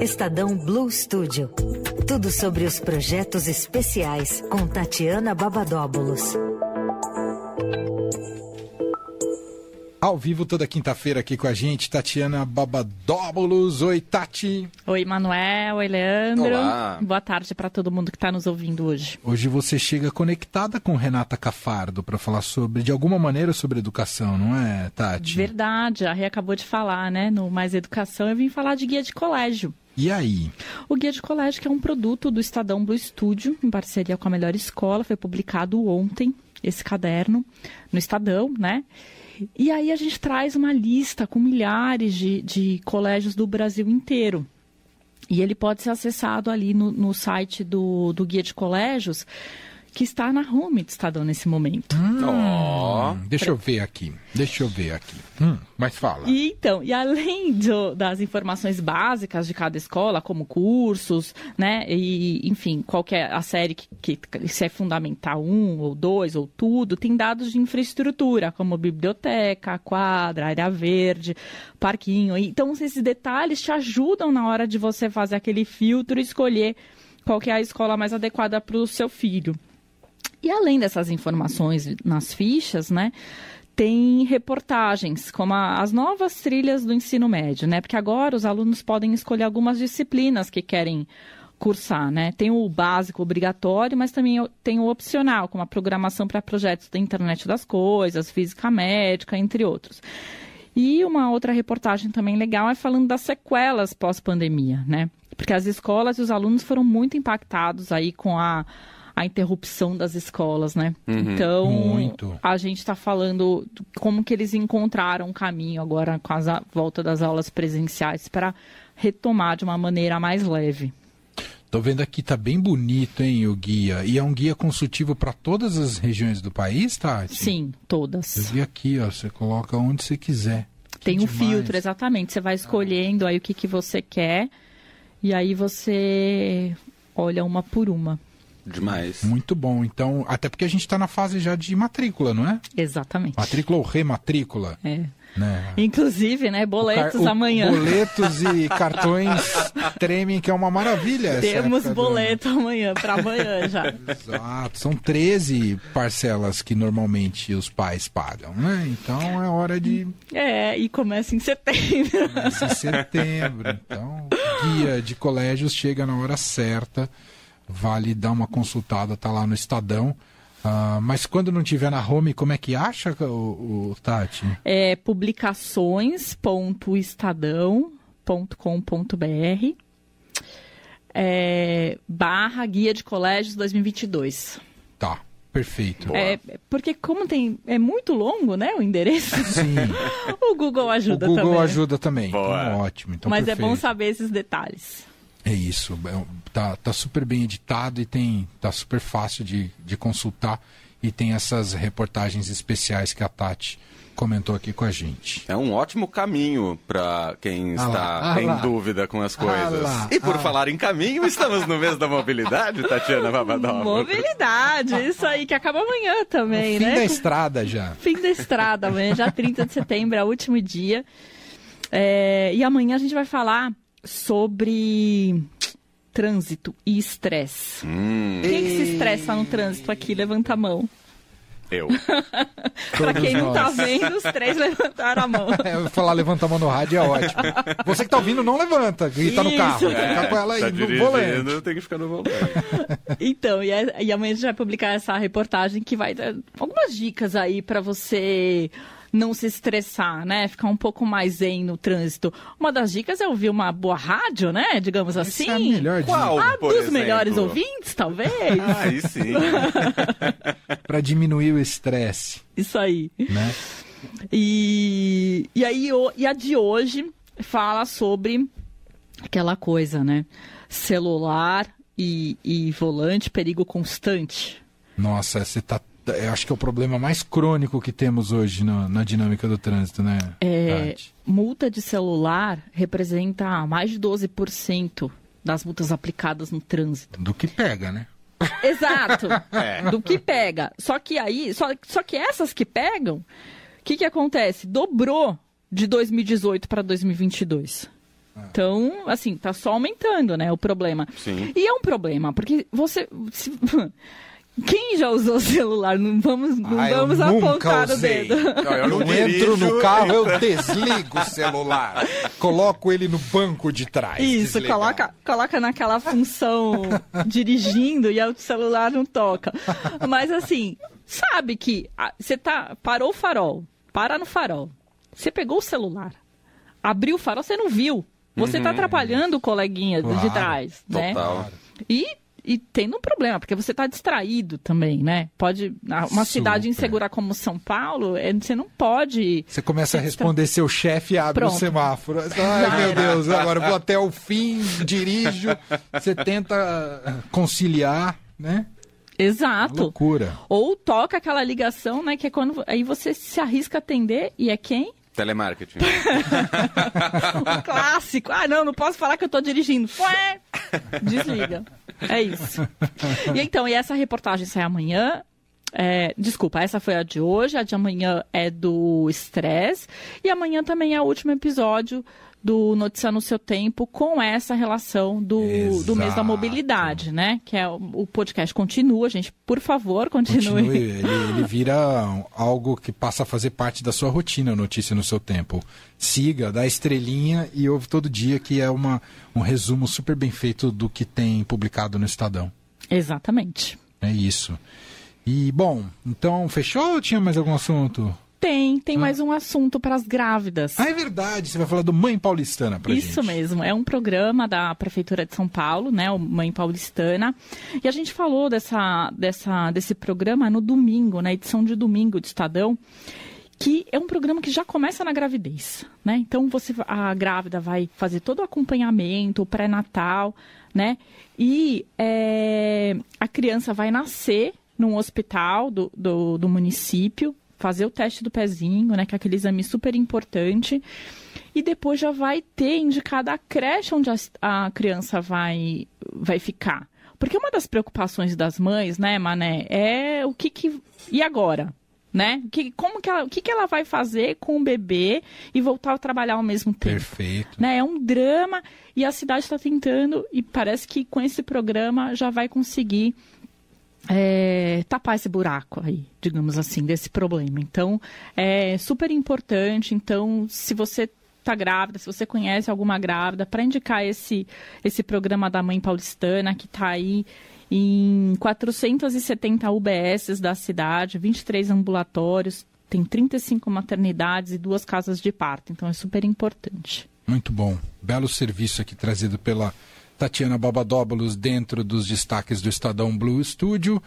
Estadão Blue Studio. Tudo sobre os projetos especiais com Tatiana Babadóbulos. Ao vivo toda quinta-feira aqui com a gente, Tatiana Babadóbulos. Oi, Tati. Oi, Manuel. Oi, Leandro. Olá. Boa tarde para todo mundo que está nos ouvindo hoje. Hoje você chega conectada com Renata Cafardo para falar sobre, de alguma maneira, sobre educação, não é, Tati? Verdade, a Rê acabou de falar, né? No Mais Educação, eu vim falar de guia de colégio. E aí? O Guia de Colégio, que é um produto do Estadão Blue Studio, em parceria com a Melhor Escola, foi publicado ontem, esse caderno, no Estadão, né? E aí a gente traz uma lista com milhares de, de colégios do Brasil inteiro. E ele pode ser acessado ali no, no site do, do Guia de Colégios, que está na home do Estadão nesse momento. Hum, deixa eu ver aqui. Deixa eu ver aqui. Hum, mas fala. E então, e além do- das informações básicas de cada escola, como cursos, né, e enfim, qualquer a série que, que se é fundamental um ou dois ou tudo, tem dados de infraestrutura, como biblioteca, quadra, área verde, parquinho. Então, esses detalhes te ajudam na hora de você fazer aquele filtro e escolher qual que é a escola mais adequada para o seu filho. E além dessas informações nas fichas, né, tem reportagens, como a- as novas trilhas do ensino médio, né? Porque agora os alunos podem escolher algumas disciplinas que querem cursar, né? Tem o básico obrigatório, mas também tem o opcional, como a programação para projetos da internet das coisas, física médica, entre outros. E uma outra reportagem também legal é falando das sequelas pós-pandemia, né? Porque as escolas e os alunos foram muito impactados aí com a, a interrupção das escolas, né? Então, Muito. a gente está falando do- como que eles encontraram um caminho agora com a volta das aulas presenciais para retomar de uma maneira mais leve. Tô vendo aqui, tá bem bonito, hein, o guia. E é um guia consultivo para todas as regiões do país, Tati? Sim, Eu todas. vi aqui, ó. Você coloca onde você quiser. Tem Que um demais. filtro, exatamente. Você vai escolhendo aí o que, que você quer e aí você olha uma por uma. Demais. Muito bom. Então, até porque a gente está na fase já de matrícula, não é? Exatamente. Matrícula ou rematrícula, É. né? Inclusive, né, boletos O car- o- amanhã. Boletos e cartões tremem, que é uma maravilha. essa Temos época do boleto amanhã, para amanhã já. Exato. São 13 parcelas que normalmente os pais pagam, né? Então é hora de É, e começa em setembro. em setembro. Então, guia de colégios chega na hora certa. Vale dar uma consultada, tá lá no Estadão. Ah, mas quando não tiver na home, como é que acha, o, o Tati? É publicações.estadão.com.br é, barra guia de colégios 2022. Tá, perfeito. Boa. É, porque como tem é muito longo, né, o endereço, Sim, o Google o ajuda Google também. né? ajuda também. Boa. Então, ótimo. Então, Mas é bom perfeito. saber esses detalhes. É isso. é- Tá, tá super bem editado e tem tá super fácil de, de consultar. E tem essas reportagens especiais que a Tati comentou aqui com a gente. É um ótimo caminho para quem Ah lá, está ah em lá. dúvida com as coisas. lá, e por ah. falar em caminho, estamos no mês da mobilidade, Tatiana Babadova. Mobilidade, isso aí que acaba amanhã também, Fim né? da estrada já. Fim da estrada, amanhã, já 30 de setembro, é o último dia. É, e amanhã a gente vai falar sobre trânsito e estresse. Hum, Quem que se estressa no trânsito aqui? Levanta a mão. eu. Pra quem não tá vendo, os três levantaram a mão. É, falar levanta a mão no rádio é ótimo. Você que tá ouvindo, não levanta, e tá no carro. Fica com ela aí tá no volante. tem que ficar no volante. Então, e, é- e amanhã a gente vai publicar essa reportagem que vai dar algumas dicas aí pra você não se estressar, né? Ficar um pouco mais zen no trânsito. Uma das dicas é ouvir uma boa rádio, né? Digamos assim. Essa é a melhor dica. Qual, Ah, por dos exemplo? melhores ouvintes, talvez. Aí sim. Pra diminuir o estresse, Isso aí. né? E, e aí, o- e a de hoje fala sobre aquela coisa, né? Celular e, e volante, perigo constante. Nossa, você tá. Eu acho que é o problema mais crônico que temos hoje na, na dinâmica do trânsito, né? É, Tati? multa de celular representa mais de 12% das multas aplicadas no trânsito. Do que pega, né? Exato. É. Do que pega. Só que aí, só, só que essas que pegam, o que, que acontece? Dobrou de 2018 para 2022. Então, assim, tá só aumentando, né, o problema. Sim. E é um problema, porque você... se- Quem já usou celular? Não vamos, não Ah, vamos apontar o usei. dedo. Não, eu não entro no carro, eu desligo o celular. Coloco ele no banco de trás. Isso, coloca, coloca naquela função dirigindo e o celular não toca. Mas assim, sabe que ah, você tá parou o farol, para no farol. Você pegou o celular, abriu o farol, você não viu. Você tá atrapalhando o coleguinha Claro, de trás, né? Total. E, e tendo um problema, porque você está distraído também, né? Pode. Uma Super. cidade insegura como São Paulo, é, você não pode. Você começa a responder seu chefe e abre o Pronto. semáforo. Ai, meu Deus, agora vou até o fim, dirijo. Você tenta ah, conciliar, né? Exato. Loucura. Ou toca aquela ligação, né? Que é quando aí você se arrisca a atender e é quem? Telemarketing. O clássico. Ah, não, não posso falar que eu tô dirigindo. Ué, Desliga. É isso. E então, e essa reportagem sai amanhã. É, desculpa, essa foi a de hoje, a de amanhã é do estresse. E amanhã também é o último episódio do Notícia no Seu Tempo com essa relação do, do mês da mobilidade, né? Que é o, o podcast continua, gente. Por favor, continue. Continue, ele, ele vira algo que passa a fazer parte da sua rotina, notícia no seu tempo. Siga, dá estrelinha e ouve todo dia, que é uma, um resumo super bem feito do que tem publicado no Estadão. Exatamente. É isso. E, bom, então, fechou ou tinha mais algum assunto? Tem, tem mais um assunto para as grávidas. Ah, é verdade, você vai falar do Mãe Paulistana pra Isso gente. mesmo, é um programa da Prefeitura de São Paulo, né, o Mãe Paulistana. E a gente falou dessa, dessa, desse programa no domingo, na edição de domingo do Estadão, que é um programa que já começa na gravidez, né? Então você a grávida vai fazer todo o acompanhamento, o pré-natal, né? E é, a criança vai nascer num hospital do, do, do município, fazer o teste do pezinho, né? Que é aquele exame super importante. E depois já vai ter indicada a creche onde a, a criança vai, vai ficar. Porque uma das preocupações das mães, né, Mané, é o que que... E agora? Né? Que, como que ela, o que, que ela vai fazer com o bebê e voltar a trabalhar ao mesmo tempo? Perfeito. né? É um drama e a cidade está tentando e parece que com esse programa já vai conseguir é, tapar esse buraco aí, digamos assim, desse problema. Então, é super importante. Então, se você está grávida, se você conhece alguma grávida, para indicar esse, esse programa da Mãe Paulistana, que está aí em 470 UBSs da cidade, 23 ambulatórios, tem 35 maternidades e duas casas de parto. Então, é super importante. Muito bom. Belo serviço aqui trazido pela Tatiana Babadóbulos dentro dos destaques do Estadão Blue Studio.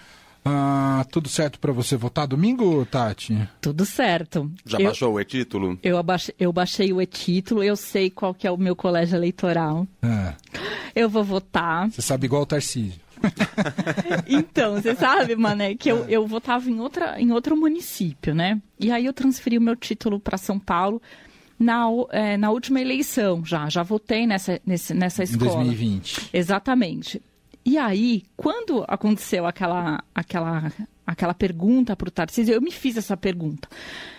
Ah, tudo certo para você votar domingo, Tati? Tudo certo. Já eu, baixou o e-título? Eu, abaixei, eu baixei o e-título, eu sei qual que é o meu colégio eleitoral. Ah, Eu vou votar. você sabe igual o Tarcísio. Então, você sabe, Mané, que eu, eu votava em, outra, em outro município, né? E aí eu transferi o meu título para São Paulo na, é, na última eleição já. Já votei nessa, nesse, nessa Em escola. 2020. Exatamente. E aí, quando aconteceu aquela, aquela, aquela pergunta para o Tarcísio, eu me fiz essa pergunta.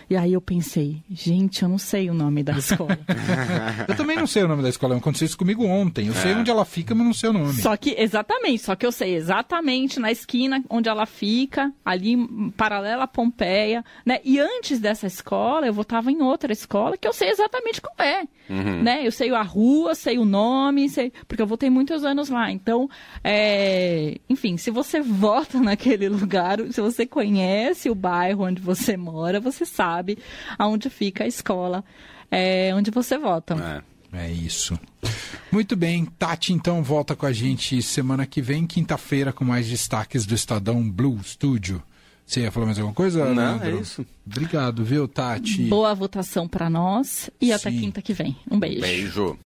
E aí eu pensei, gente, eu não sei o nome da escola. Eu também não sei o nome da escola, aconteceu isso comigo ontem. Eu sei onde ela fica, mas não sei o nome. Só que, exatamente, só que eu sei exatamente na esquina onde ela fica, ali em paralela à Pompeia, né? E antes dessa escola, eu votava em outra escola que eu sei exatamente qual é, né? Eu sei a rua, sei o nome, sei... porque eu votei muitos anos lá. Então, é... enfim, se você vota naquele lugar, se você conhece o bairro onde você mora, você sabe aonde fica a escola é, onde você vota. É. É isso. Muito bem, Tati então volta com a gente semana que vem, quinta-feira, com mais destaques do Estadão Blue Studio. Você ia falar mais alguma coisa? Não, Leandro? é isso. Obrigado, viu, Tati? Boa votação para nós e até Sim. quinta que vem. Um beijo. Beijo.